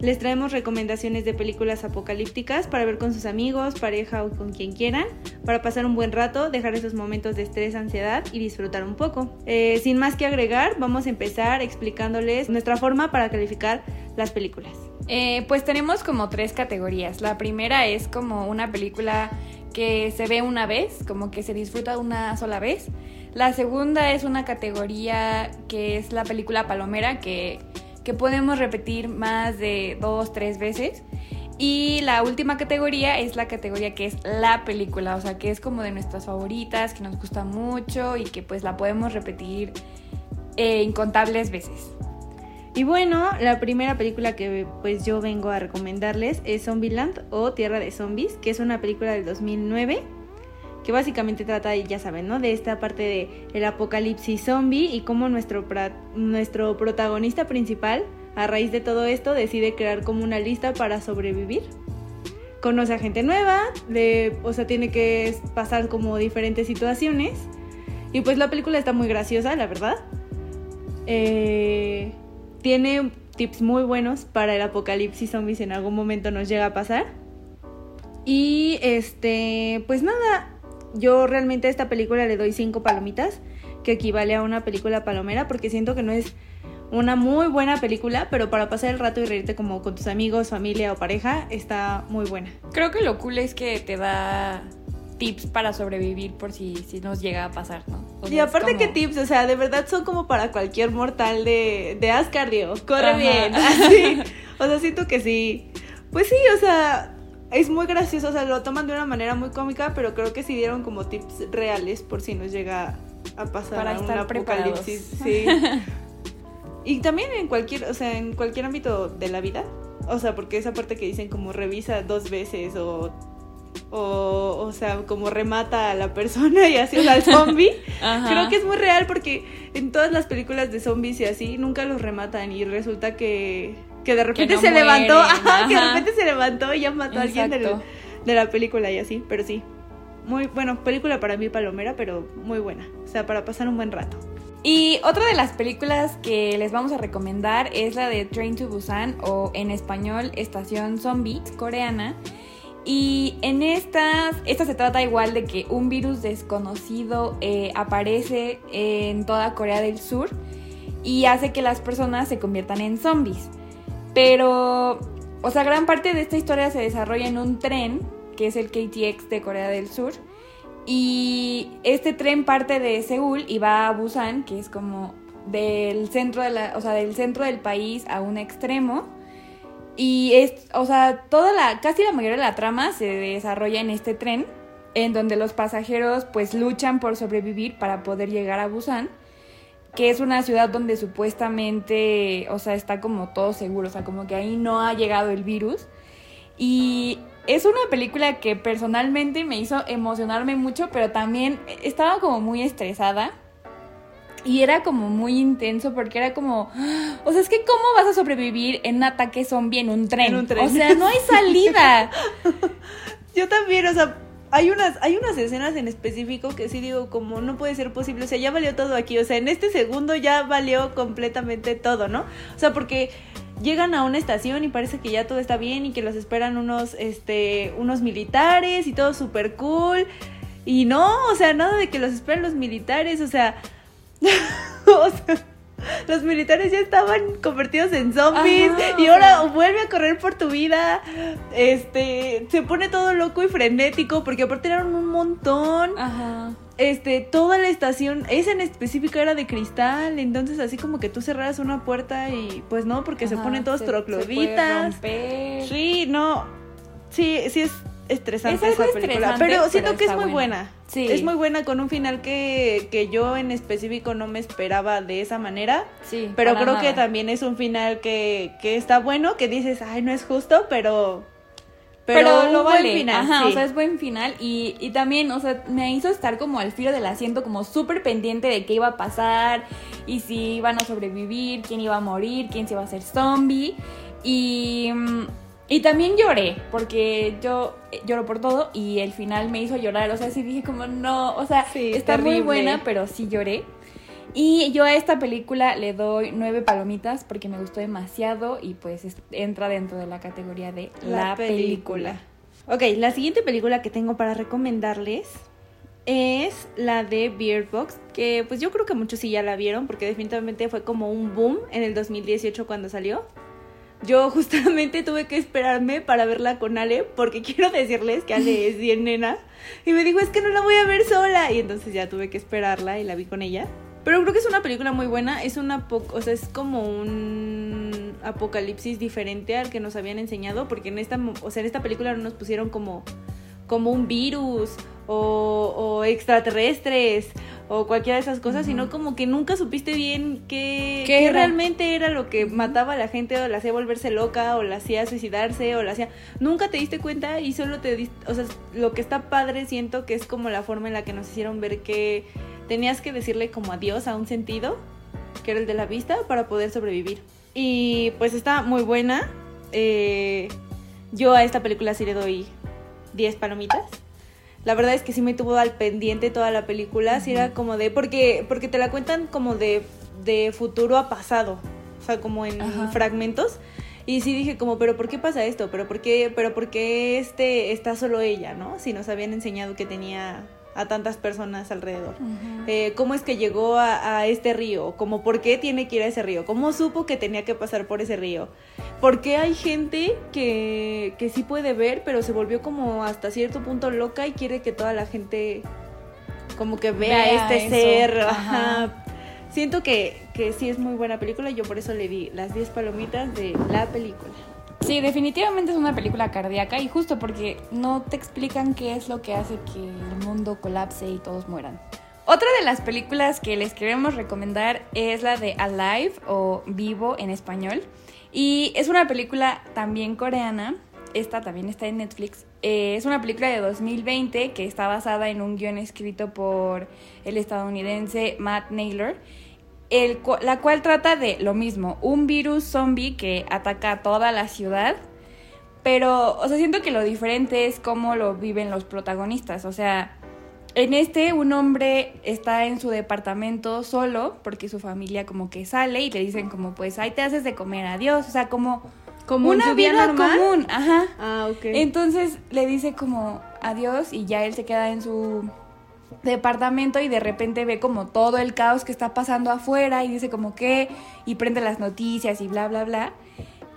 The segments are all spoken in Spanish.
Les traemos recomendaciones de películas apocalípticas para ver con sus amigos, pareja o con quien quieran, para pasar un buen rato, dejar esos momentos de estrés, ansiedad y disfrutar un poco. Eh, sin más que agregar, vamos a empezar explicándoles nuestra forma para calificar las películas. Eh, pues tenemos como tres categorías. La primera es como una película que se ve una vez, como que se disfruta una sola vez. La segunda es una categoría que es la película palomera, que que podemos repetir más de dos, tres veces. Y la última categoría es la categoría que es la película, o sea, que es como de nuestras favoritas, que nos gusta mucho y que pues la podemos repetir eh, incontables veces. Y bueno, la primera película que pues yo vengo a recomendarles es Zombieland o Tierra de Zombies, que es una película del 2009 que básicamente trata, ya saben, ¿no? De esta parte de el apocalipsis zombie y cómo nuestro, nuestro protagonista principal, a raíz de todo esto, decide crear como una lista para sobrevivir. Conoce a gente nueva, de, o sea, tiene que pasar como diferentes situaciones. Y pues la película está muy graciosa, la verdad. Eh, tiene tips muy buenos para el apocalipsis zombie si en algún momento nos llega a pasar. Y este, pues nada, yo realmente a esta película le doy cinco palomitas, que equivale a una película palomera, porque siento que no es una muy buena película, pero para pasar el rato y reírte como con tus amigos, familia o pareja, está muy buena. Creo que lo cool es que te da tips para sobrevivir por si, si nos llega a pasar, ¿no? y aparte que tips, o sea, de verdad son como para cualquier mortal de, de haz cardio, corre bien, así. O sea, siento que sí. Pues sí, o sea, es muy gracioso, o sea, lo toman de una manera muy cómica, pero creo que sí dieron como tips reales por si nos llega a pasar Para estar un apocalipsis. Sí. y también en cualquier, o sea, en cualquier ámbito de la vida. O sea, porque esa parte que dicen como revisa dos veces o o, o sea, como remata a la persona y así, o al zombie. Creo que es muy real porque en todas las películas de zombies y así nunca los rematan y resulta que que de repente se levantó, que de repente se levantó y ya mató a alguien de la película y así, pero sí. Muy bueno, película para mí palomera, pero muy buena. O sea, para pasar un buen rato. Y otra de las películas que les vamos a recomendar es la de Train to Busan o en español Estación Zombie, coreana. Y en estas, esta se trata igual de que un virus desconocido eh, aparece en toda Corea del Sur y hace que las personas se conviertan en zombies. Pero, o sea, gran parte de esta historia se desarrolla en un tren, que es el KTX de Corea del Sur. Y este tren parte de Seúl y va a Busan, que es como del centro, de la, o sea, del centro del país a un extremo. Y es, o sea, toda la, casi la mayoría de la trama se desarrolla en este tren, en donde los pasajeros pues luchan por sobrevivir para poder llegar a Busan que es una ciudad donde supuestamente, o sea, está como todo seguro, o sea, como que ahí no ha llegado el virus. Y es una película que personalmente me hizo emocionarme mucho, pero también estaba como muy estresada. Y era como muy intenso porque era como, o sea, es que ¿cómo vas a sobrevivir en un ataque zombie en un tren? En un tren. O sea, no hay salida. Yo también, o sea, hay unas, hay unas escenas en específico que sí digo como no puede ser posible, o sea, ya valió todo aquí, o sea, en este segundo ya valió completamente todo, ¿no? O sea, porque llegan a una estación y parece que ya todo está bien y que los esperan unos, este, unos militares y todo súper cool. Y no, o sea, nada de que los esperen los militares, o sea, o sea los militares ya estaban convertidos en zombies Ajá, y o ahora sea. vuelve a correr por tu vida. Este, se pone todo loco y frenético porque aparte eran un montón. Ajá. Este, toda la estación, esa en específico era de cristal, entonces así como que tú cerraras una puerta y pues no, porque se ponen todos se- se puede trocloditas. romper. Sí, no. Sí, sí es estresante Es esa película. estresante, pero siento pero que es muy buena. buena. Sí. Es muy buena con un final que, que yo en específico no me esperaba de esa manera. Sí, Pero creo que también es un final que, que está bueno, que dices, ay, no es justo, pero. Pero, un lo buen vale. final, Ajá, sí. o sea, es buen final. Y, y también, o sea, me hizo estar como al filo del asiento, como súper pendiente de qué iba a pasar y si iban a sobrevivir, quién iba a morir, quién se iba a hacer zombie. Y, mm, y también lloré, porque yo eh, lloro por todo y el final me hizo llorar. O sea, sí dije como, no, o sea, Sí, está muy buena, pero sí lloré. Y yo a esta película le doy nueve palomitas porque me gustó demasiado y pues es- entra dentro de la categoría de la, película. Ok, la siguiente película que tengo para recomendarles es la de Beard Box, que pues yo creo que muchos sí ya la vieron porque definitivamente fue como un boom en el 2018 cuando salió. Yo justamente tuve que esperarme para verla con Ale porque quiero decirles que Ale es bien nena y me dijo es que no la voy a ver sola y entonces ya tuve que esperarla y la vi con ella. Pero creo que es una película muy buena, es una o sea, es como un apocalipsis diferente al que nos habían enseñado porque en esta o sea, en esta película no nos pusieron como como un virus o, o extraterrestres o cualquiera de esas cosas, sino como que nunca supiste bien qué, ¿Qué realmente era lo que mataba a la gente o la hacía volverse loca o la hacía suicidarse o la hacía... Nunca te diste cuenta y solo te diste... O sea, lo que está padre siento que es como la forma en la que nos hicieron ver que tenías que decirle como adiós a un sentido, que era el de la vista, para poder sobrevivir. Y pues está muy buena. Eh, yo a esta película sí le doy 10 palomitas. La verdad es que sí me tuvo al pendiente toda la película, sí era como de porque porque te la cuentan como de de futuro a pasado, o sea, como en Ajá. fragmentos. Y sí dije como, pero ¿por qué pasa esto? ¿Pero por qué pero por qué este está solo ella, no? Si nos habían enseñado que tenía a tantas personas alrededor. Eh, ¿Cómo es que llegó a, a este río? ¿Cómo por qué tiene que ir a ese río? ¿Cómo supo que tenía que pasar por ese río? ¿Por qué hay gente que, que sí puede ver, pero se volvió como hasta cierto punto loca y quiere que toda la gente como que vea, Vea este eso, ser? ajá. Ajá. Siento que, que sí es muy buena película y yo por eso le di las 10 palomitas de la película. Sí, definitivamente es una película cardíaca y justo porque no te explican qué es lo que hace que el mundo colapse y todos mueran. Otra de las películas que les queremos recomendar es la de Alive o Vivo en español. Y es una película también coreana. Esta también está en Netflix. Eh, es una película de 2020 que está basada en un guion escrito por el estadounidense Matt Naylor la cual trata de lo mismo, un virus zombie que ataca a toda la ciudad, pero, o sea, siento que lo diferente es cómo lo viven los protagonistas, o sea, en este un hombre está en su departamento solo porque su familia como que sale y le dicen como pues ahí te haces de comer, adiós, o sea, como, ¿Como una vida normal? común, ajá. Ah, ok. Entonces le dice como adiós y ya él se queda en su departamento y de repente ve como todo el caos que está pasando afuera y dice como qué y prende las noticias y bla bla bla.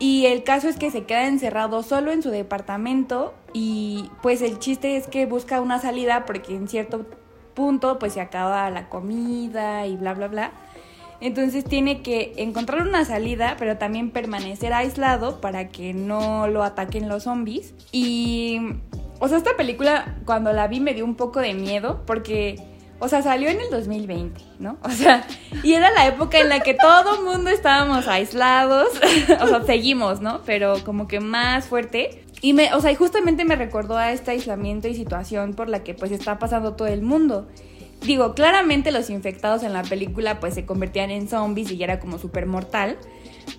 Y el caso es que se queda encerrado solo en su departamento y pues el chiste es que busca una salida porque en cierto punto pues se acaba la comida y bla bla bla. Entonces tiene que encontrar una salida, pero también permanecer aislado para que no lo ataquen los zombies. Y, o sea, esta película cuando la vi me dio un poco de miedo porque, o sea, salió en el 2020, ¿no? O sea, y era la época en la que todo mundo estábamos aislados, o sea, seguimos, ¿no? Pero como que más fuerte. Y me, o sea, y justamente me recordó a este aislamiento y situación por la que pues está pasando todo el mundo. Digo, claramente los infectados en la película pues se convertían en zombies y ya era como súper mortal.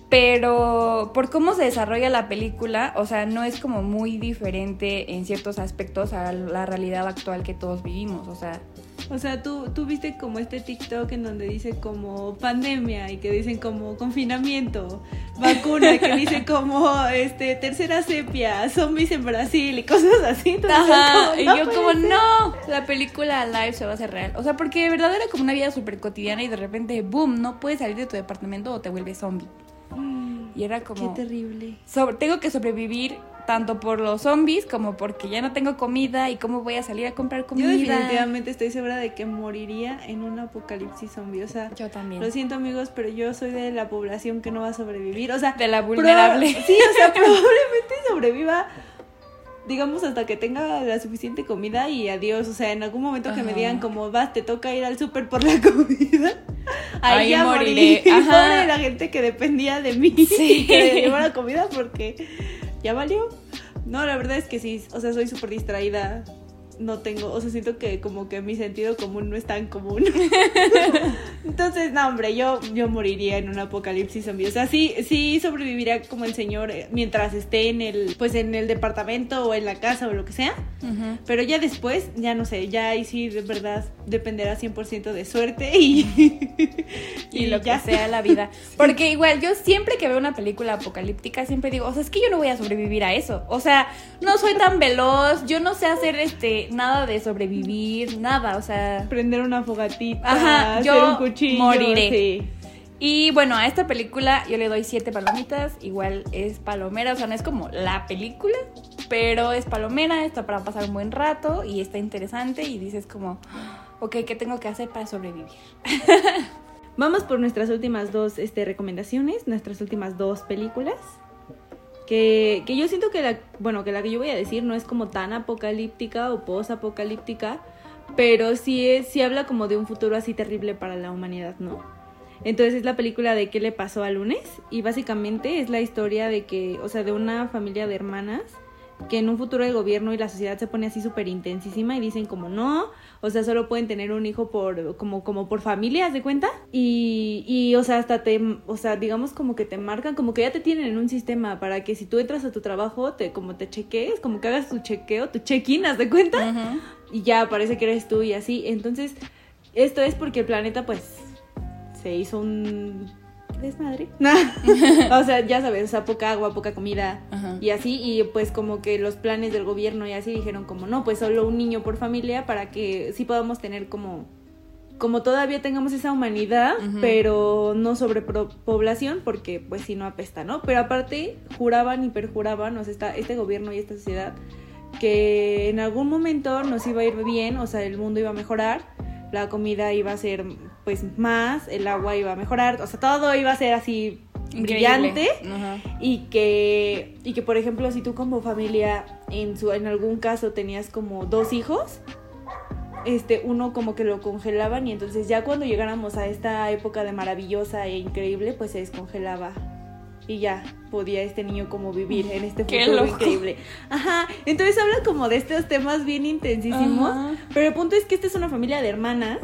Pero por cómo se desarrolla la película, o sea, no es como muy diferente en ciertos aspectos a la realidad actual que todos vivimos. O sea, O sea, tú, tú viste como este TikTok en donde dice como pandemia y que dicen como confinamiento, vacuna, que dice como este tercera sepia, zombies en Brasil y cosas así. Entonces, Ajá, como, y yo como, ser. no, la película live se va a hacer real. O sea, porque de verdad era como una vida súper cotidiana y de repente, boom, no puedes salir de tu departamento o te vuelves zombie. Y era Qué como, terrible. sobre- tengo que sobrevivir tanto por los zombies como porque ya no tengo comida y cómo voy a salir a comprar Yo comida. definitivamente estoy segura de que moriría en un apocalipsis zombie. O sea, Yo también. lo siento amigos, pero yo soy de la población que no va a sobrevivir. O sea, De la vulnerable. Sí, o sea, probablemente sobreviva, digamos, hasta que tenga la suficiente comida y adiós. O sea, en algún momento que me digan como, vas, te toca ir al súper por la comida. Ahí, Ahí ya moriré. moriré. Ajá. Pobre la gente que dependía de mí Sí. que le llevara comida porque ya valió. No, la verdad es que sí, o sea, soy súper distraída. No tengo, o sea, siento que como que mi sentido común no es tan común. Entonces, no, hombre, yo, yo moriría en un apocalipsis zombie. O sea, sí, sí sobreviviría como el señor eh, mientras esté en el, pues en el departamento o en la casa o lo que sea. Pero ya después, ya no sé, ya ahí sí de verdad dependerá 100% de suerte y, y lo ya. que sea la vida. Porque igual, yo siempre que veo una película apocalíptica, siempre digo, o sea, es que yo no voy a sobrevivir a eso. O sea, no soy tan veloz, yo no sé hacer este nada de sobrevivir, nada, o sea. Prender una fogatita, Ajá, hacer yo un cuchillo. moriré. sí. Y bueno, a esta película yo le doy siete palomitas, igual es palomera, o sea, no es como la película, pero es palomera, está para pasar un buen rato y está interesante y dices como, ok, ¿qué tengo que hacer para sobrevivir? Vamos por nuestras últimas dos este, recomendaciones, nuestras últimas dos películas. Que, que yo siento que la, bueno, que la que yo voy a decir no es como tan apocalíptica o post-apocalíptica, pero sí, es, sí habla como de un futuro así terrible para la humanidad, ¿no? Entonces es la película de qué le pasó a lunes y básicamente es la historia de que, o sea, de una familia de hermanas que en un futuro el gobierno y la sociedad se pone así súper intensísima y dicen como no, o sea, solo pueden tener un hijo por como como por familia, ¿haz de cuenta? Y, y o sea, hasta te, o sea, digamos como que te marcan, como que ya te tienen en un sistema para que si tú entras a tu trabajo, te como te chequees, como que hagas tu chequeo, tu check-in, ¿haz de cuenta? Y ya parece que eres tú y así. Entonces, esto es porque el planeta, pues, se hizo un desmadre. o sea, ya sabes, o sea, poca agua, poca comida Ajá. y así. Y pues como que los planes del gobierno y así dijeron como, no, pues solo un niño por familia para que sí podamos tener como... Como todavía tengamos esa humanidad, pero no sobrepoblación, porque pues si no apesta, ¿no? Pero aparte, juraban y perjuraban, o sea, esta- este gobierno y esta sociedad, que en algún momento nos iba a ir bien, o sea, el mundo iba a mejorar, la comida iba a ser pues más, el agua iba a mejorar, o sea, todo iba a ser así brillante y que y que por ejemplo si tú como familia en su en algún caso tenías como dos hijos este uno como que lo congelaban y entonces ya cuando llegáramos a esta época de maravillosa e increíble pues se descongelaba y ya podía este niño como vivir en este futuro increíble. Ajá, entonces habla como de estos temas bien intensísimos, pero el punto es que esta es una familia de hermanas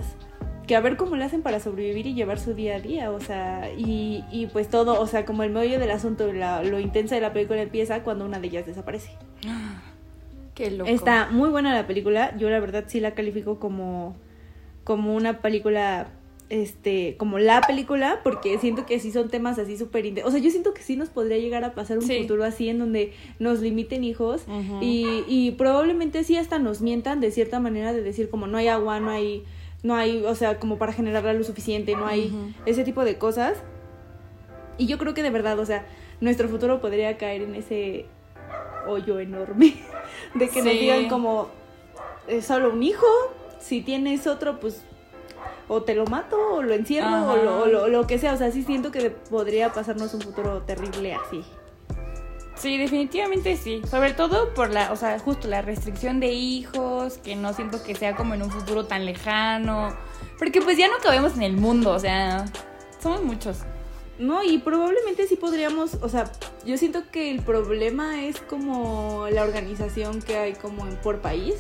que a ver cómo le hacen para sobrevivir y llevar su día a día, o sea, y, y pues todo, o sea, como el meollo del asunto, la- lo intensa de la película empieza cuando una de ellas desaparece. Qué loco. Está muy buena la película, yo la verdad sí la califico como, como una película, este, como la película, porque siento que sí son temas así súper o sea, yo siento que sí nos podría llegar a pasar un Sí. futuro así en donde nos limiten hijos y, y probablemente sí hasta nos mientan de cierta manera de decir como no hay agua, no hay, no hay, o sea, como para generar la luz suficiente, no hay ese tipo de cosas. Y yo creo que de verdad, o sea, nuestro futuro podría caer en ese hoyo enorme de que nos digan como es solo un hijo, si tienes otro, pues o te lo mato o lo encierro o lo, o lo- lo que sea, o sea, sí siento que podría pasarnos un futuro terrible así. Sí, definitivamente sí. Sobre todo por la, o sea, justo la restricción de hijos, que no siento que sea como en un futuro tan lejano. Porque pues ya no cabemos en el mundo, o sea, somos muchos. No, y probablemente sí podríamos, o sea, yo siento que el problema es como la organización que hay como en, por país.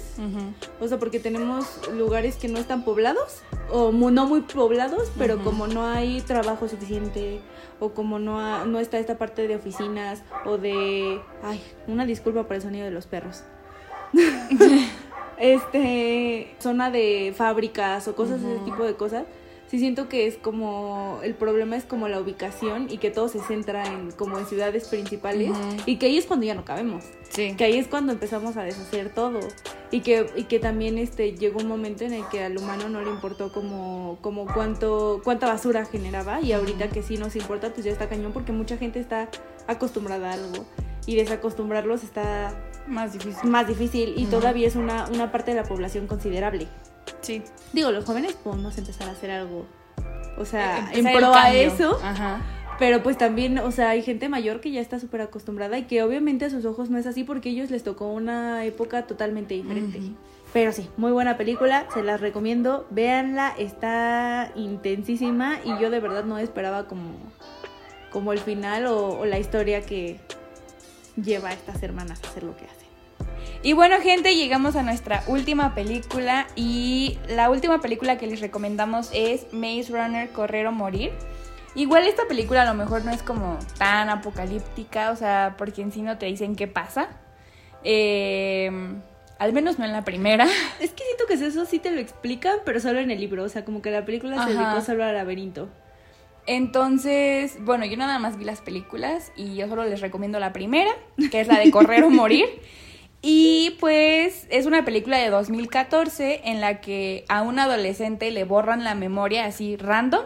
O sea, porque tenemos lugares que no están poblados, o mu- no muy poblados, pero como no hay trabajo suficiente, o como no, ha- no está esta parte de oficinas, o de... Ay, una disculpa por el sonido de los perros. este, zona de fábricas o cosas, ese tipo de cosas. Sí siento que es como, el problema es como la ubicación y que todo se centra en como en ciudades principales y que ahí es cuando ya no cabemos. Sí. Que ahí es cuando empezamos a deshacer todo. Y que, y que también este, llegó un momento en el que al humano no le importó como, como cuánto, cuánta basura generaba. Y ahorita que sí nos importa, pues ya está cañón porque mucha gente está acostumbrada a algo. Y desacostumbrarlos está Más difícil. más difícil y todavía es una, una parte de la población considerable. Sí. Digo, los jóvenes podemos empezar a hacer algo. O sea, en Empezar el pro a eso. Ajá. Pero pues también, o sea, hay gente mayor que ya está súper acostumbrada y que obviamente a sus ojos no es así porque a ellos les tocó una época totalmente diferente. Pero sí, muy buena película, se las recomiendo, véanla, está intensísima y yo de verdad no esperaba como, como el final o, o la historia que lleva a estas hermanas a hacer lo que hacen. Y bueno, gente, llegamos a nuestra última película. Y la última película que les recomendamos es Maze Runner Correr o Morir. Igual esta película a lo mejor no es como tan apocalíptica, o sea, porque en sí no te dicen qué pasa. Eh, al menos no en la primera. Es que siento que eso sí te lo explican, pero solo en el libro, o sea, como que la película se dedicó solo al laberinto. Entonces, bueno, yo nada más vi las películas y yo solo les recomiendo la primera, que es la de Correr o Morir. Y pues es una película de 2014 en la que a un adolescente le borran la memoria así random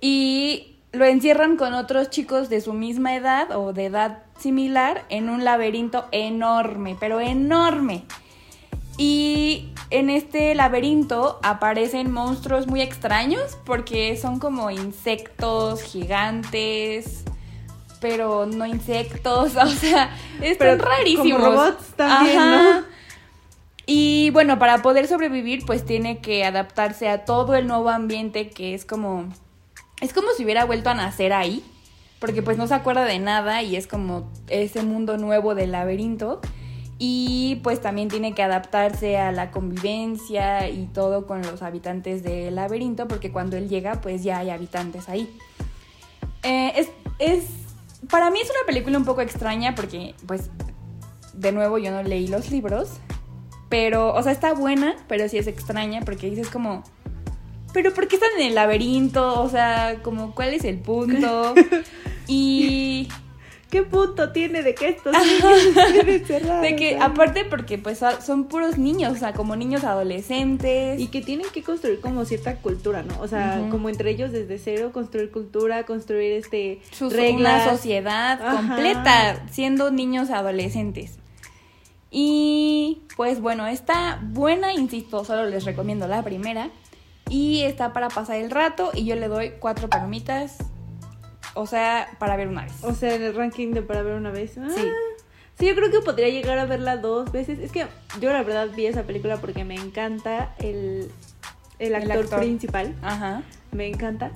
y lo encierran con otros chicos de su misma edad o de edad similar en un laberinto enorme, pero enorme. Y en este laberinto aparecen monstruos muy extraños porque son como insectos gigantes, pero no insectos, o sea, están Pero rarísimos. como robots también, ¿no? Y bueno, para poder sobrevivir, pues tiene que adaptarse a todo el nuevo ambiente que es como. Es como si hubiera vuelto a nacer ahí. Porque pues no se acuerda de nada y es como ese mundo nuevo del laberinto. Y pues también tiene que adaptarse a la convivencia y todo con los habitantes del laberinto. Porque cuando él llega, pues ya hay habitantes ahí. Eh, es, es. Para mí es una película un poco extraña porque, pues, de nuevo yo no leí los libros. Pero, o sea, está buena, pero sí es extraña porque dices como, pero ¿por qué están en el laberinto? O sea, como, ¿cuál es el punto? Y ¿Qué punto tiene de que estos niños de que, aparte, porque pues son- puros niños, o sea, como niños adolescentes. Y que tienen que construir como cierta cultura, ¿no? O sea, como entre ellos desde cero, construir cultura, construir este sus, reglas. una sociedad Ajá. completa siendo niños adolescentes. Y pues bueno, está buena, insisto, solo les recomiendo la primera. Y está para pasar el rato y yo le doy cuatro palomitas, o sea, para ver una vez. O sea, en el ranking de para ver una vez. Ah, Sí. Sí, yo creo que podría llegar a verla dos veces. Es que yo la verdad vi esa película porque me encanta el, el actor, actor. principal. Ajá. Me encanta.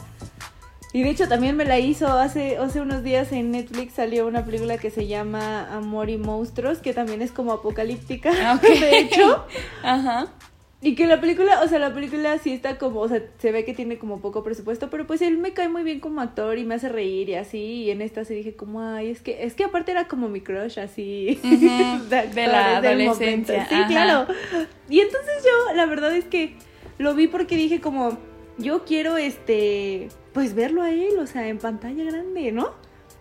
Y de hecho también me la hizo hace, hace unos días en Netflix salió una película que se llama Amor y Monstruos, que también es como apocalíptica, Ah, ok. de hecho. Ajá. Y que la película, o sea, la película sí está como, o sea, se ve que tiene como poco presupuesto, pero pues él me cae muy bien como actor y me hace reír y así. Y en esta sí dije como, ay, es que, es que aparte era como mi crush así. De, de la adolescencia. Sí, ajá. claro. Y entonces yo, la verdad es que lo vi porque dije como, yo quiero este, pues verlo a él, o sea, en pantalla grande, ¿no?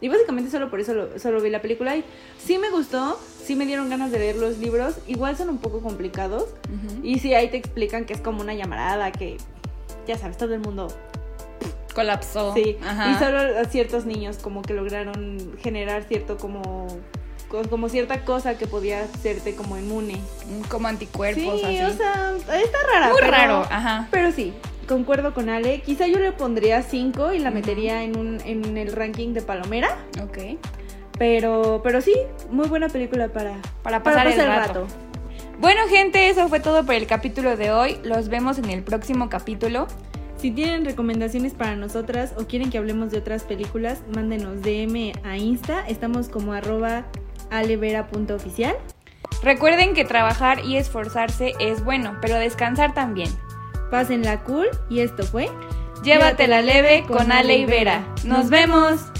Y básicamente solo por eso lo- solo vi la película y sí me gustó, sí me dieron ganas de leer los libros, igual son un poco complicados. Y sí, ahí te explican que es como una llamarada, que ya sabes, todo el mundo. Colapsó. Sí, Ajá. y solo ciertos niños como que lograron generar cierto como co- como cierta cosa que podía hacerte como inmune. Como anticuerpos, sí, así. o sea, está rara. Muy pero- raro, ajá. Pero sí, concuerdo con Ale. Quizá yo le pondría 5 y la metería en un en el ranking de Palomera, Ok. pero pero sí, muy buena película para Para pasar, el rato. Bueno, gente, eso fue todo por el capítulo de hoy. Los vemos en el próximo capítulo. Si tienen recomendaciones para nosotras o quieren que hablemos de otras películas, mándenos DM a Insta. Estamos como arroba alevera.oficial. Recuerden que trabajar y esforzarse es bueno, pero descansar también. Pásenla cool y esto fue Llévatela leve con Ale y Vera. ¡Nos vemos!